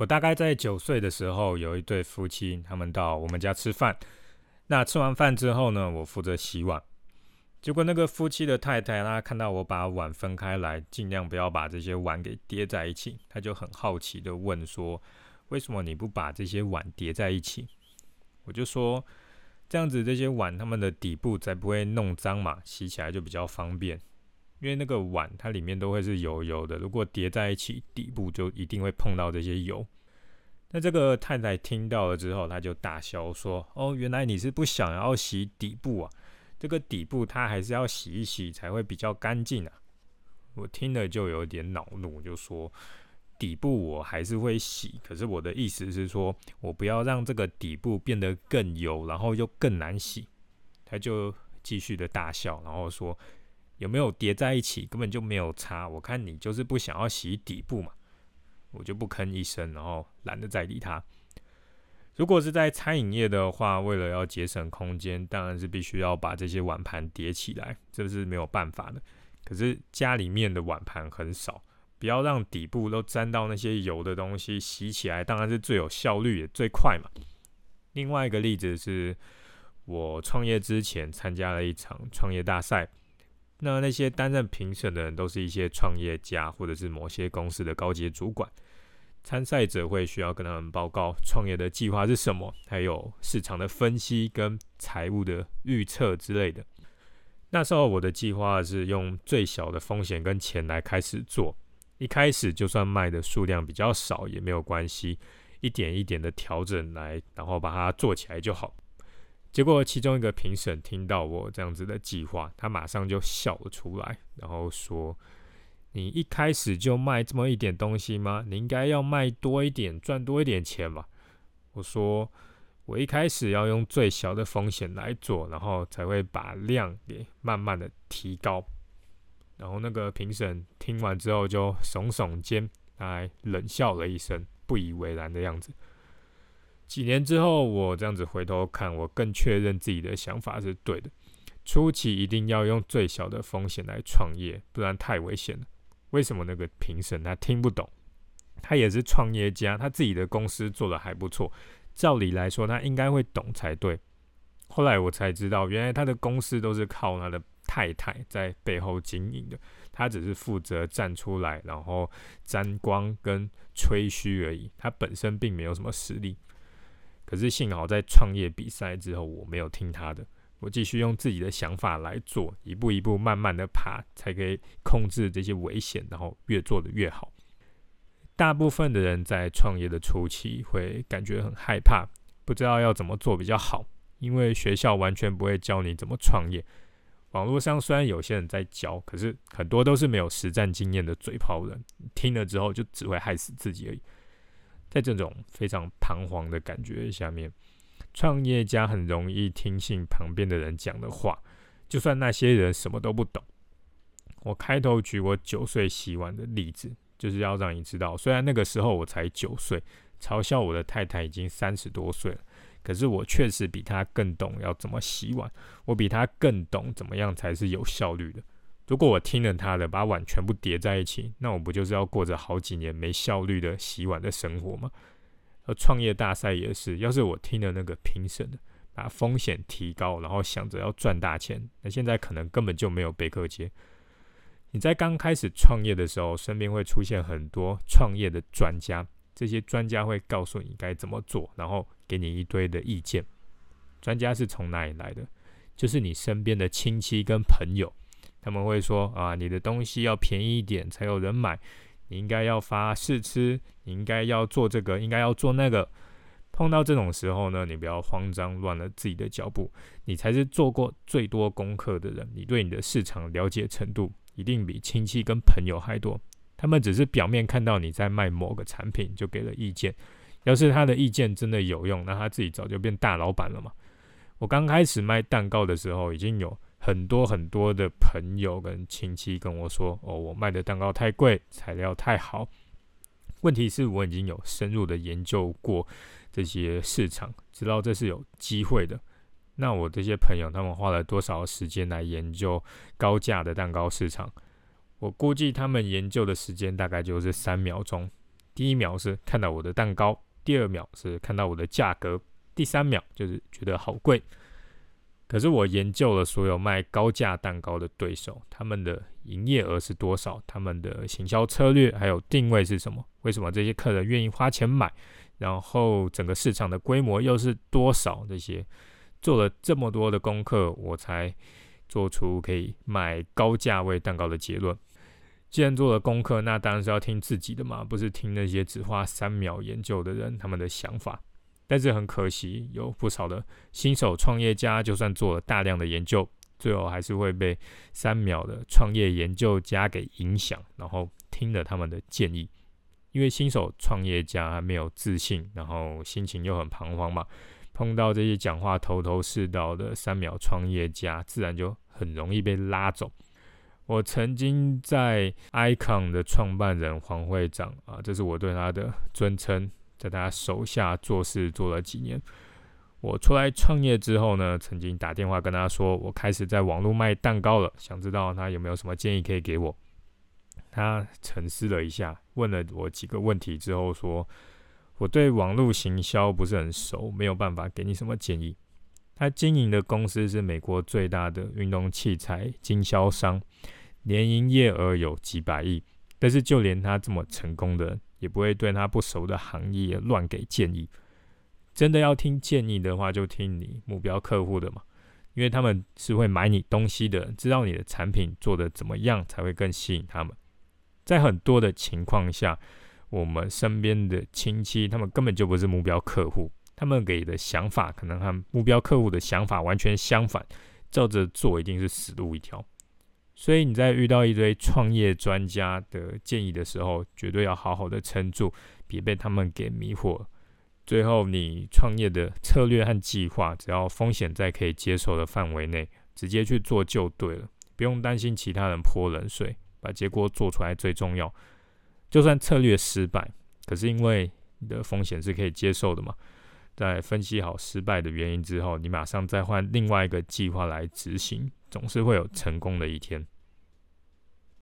我大概在九岁的时候，有一对夫妻，他们到我们家吃饭。那吃完饭之后呢，我负责洗碗。结果那个夫妻的太太，她看到我把碗分开来，尽量不要把这些碗给叠在一起，她就很好奇的问说：“为什么你不把这些碗叠在一起？”我就说：“这样子这些碗它们的底部才不会弄脏嘛，洗起来就比较方便。因为那个碗它里面都会是油油的，如果叠在一起，底部就一定会碰到这些油。”那这个太太听到了之后，她就大笑说：“哦，原来你是不想要洗底部啊？”这个底部它还是要洗一洗才会比较干净啊！我听了就有点恼怒，就说底部我还是会洗，可是我的意思是说我不要让这个底部变得更油，然后又更难洗。他就继续的大笑，然后说有没有叠在一起，根本就没有差。我看你就是不想要洗底部嘛，我就不吭一声，然后懒得再理他。如果是在餐饮业的话，为了要节省空间，当然是必须要把这些碗盘叠起来，这是没有办法的。可是家里面的碗盘很少，不要让底部都沾到那些油的东西，洗起来当然是最有效率也最快嘛。另外一个例子是我创业之前参加了一场创业大赛，那那些担任评审的人都是一些创业家或者是某些公司的高级主管。参赛者会需要跟他们报告创业的计划是什么，还有市场的分析跟财务的预测之类的。那时候我的计划是用最小的风险跟钱来开始做，一开始就算卖的数量比较少也没有关系，一点一点的调整来，然后把它做起来就好。结果其中一个评审听到我这样子的计划，他马上就笑了出来，然后说。你一开始就卖这么一点东西吗？你应该要卖多一点，赚多一点钱嘛。我说，我一开始要用最小的风险来做，然后才会把量给慢慢的提高。然后那个评审听完之后就耸耸肩，还冷笑了一声，不以为然的样子。几年之后，我这样子回头看，我更确认自己的想法是对的。初期一定要用最小的风险来创业，不然太危险了。为什么那个评审他听不懂？他也是创业家，他自己的公司做的还不错，照理来说他应该会懂才对。后来我才知道，原来他的公司都是靠他的太太在背后经营的，他只是负责站出来，然后沾光跟吹嘘而已，他本身并没有什么实力。可是幸好在创业比赛之后，我没有听他的。我继续用自己的想法来做，一步一步慢慢的爬，才可以控制这些危险，然后越做的越好。大部分的人在创业的初期会感觉很害怕，不知道要怎么做比较好，因为学校完全不会教你怎么创业。网络上虽然有些人在教，可是很多都是没有实战经验的嘴炮人，听了之后就只会害死自己而已。在这种非常彷徨的感觉下面。创业家很容易听信旁边的人讲的话，就算那些人什么都不懂。我开头举我九岁洗碗的例子，就是要让你知道，虽然那个时候我才九岁，嘲笑我的太太已经三十多岁了，可是我确实比她更懂要怎么洗碗，我比她更懂怎么样才是有效率的。如果我听了他的，把碗全部叠在一起，那我不就是要过着好几年没效率的洗碗的生活吗？而创业大赛也是，要是我听了那个评审的，把风险提高，然后想着要赚大钱，那现在可能根本就没有贝克街。你在刚开始创业的时候，身边会出现很多创业的专家，这些专家会告诉你该怎么做，然后给你一堆的意见。专家是从哪里来的？就是你身边的亲戚跟朋友，他们会说啊，你的东西要便宜一点才有人买。你应该要发试吃，你应该要做这个，应该要做那个。碰到这种时候呢，你不要慌张，乱了自己的脚步。你才是做过最多功课的人，你对你的市场了解程度一定比亲戚跟朋友还多。他们只是表面看到你在卖某个产品，就给了意见。要是他的意见真的有用，那他自己早就变大老板了嘛。我刚开始卖蛋糕的时候，已经有。很多很多的朋友跟亲戚跟我说：“哦，我卖的蛋糕太贵，材料太好。”问题是我已经有深入的研究过这些市场，知道这是有机会的。那我这些朋友他们花了多少时间来研究高价的蛋糕市场？我估计他们研究的时间大概就是三秒钟。第一秒是看到我的蛋糕，第二秒是看到我的价格，第三秒就是觉得好贵。可是我研究了所有卖高价蛋糕的对手，他们的营业额是多少？他们的行销策略还有定位是什么？为什么这些客人愿意花钱买？然后整个市场的规模又是多少？这些做了这么多的功课，我才做出可以卖高价位蛋糕的结论。既然做了功课，那当然是要听自己的嘛，不是听那些只花三秒研究的人他们的想法。但是很可惜，有不少的新手创业家，就算做了大量的研究，最后还是会被三秒的创业研究家给影响，然后听了他们的建议。因为新手创业家还没有自信，然后心情又很彷徨嘛，碰到这些讲话头头是道的三秒创业家，自然就很容易被拉走。我曾经在 Icon 的创办人黄会长啊，这是我对他的尊称，在他手下做事做了几年。我出来创业之后呢，曾经打电话跟他说，我开始在网络卖蛋糕了，想知道他有没有什么建议可以给我。他沉思了一下，问了我几个问题之后说，我对网络行销不是很熟，没有办法给你什么建议。他经营的公司是美国最大的运动器材经销商。年营业额有几百亿，但是就连他这么成功的，也不会对他不熟的行业乱给建议。真的要听建议的话，就听你目标客户的嘛，因为他们是会买你东西的，知道你的产品做的怎么样才会更吸引他们。在很多的情况下，我们身边的亲戚，他们根本就不是目标客户，他们给的想法可能和目标客户的想法完全相反，照着做一定是死路一条。所以你在遇到一堆创业专家的建议的时候，绝对要好好的撑住，别被他们给迷惑。最后，你创业的策略和计划，只要风险在可以接受的范围内，直接去做就对了，不用担心其他人泼冷水，把结果做出来最重要。就算策略失败，可是因为你的风险是可以接受的嘛，在分析好失败的原因之后，你马上再换另外一个计划来执行。总是会有成功的一天。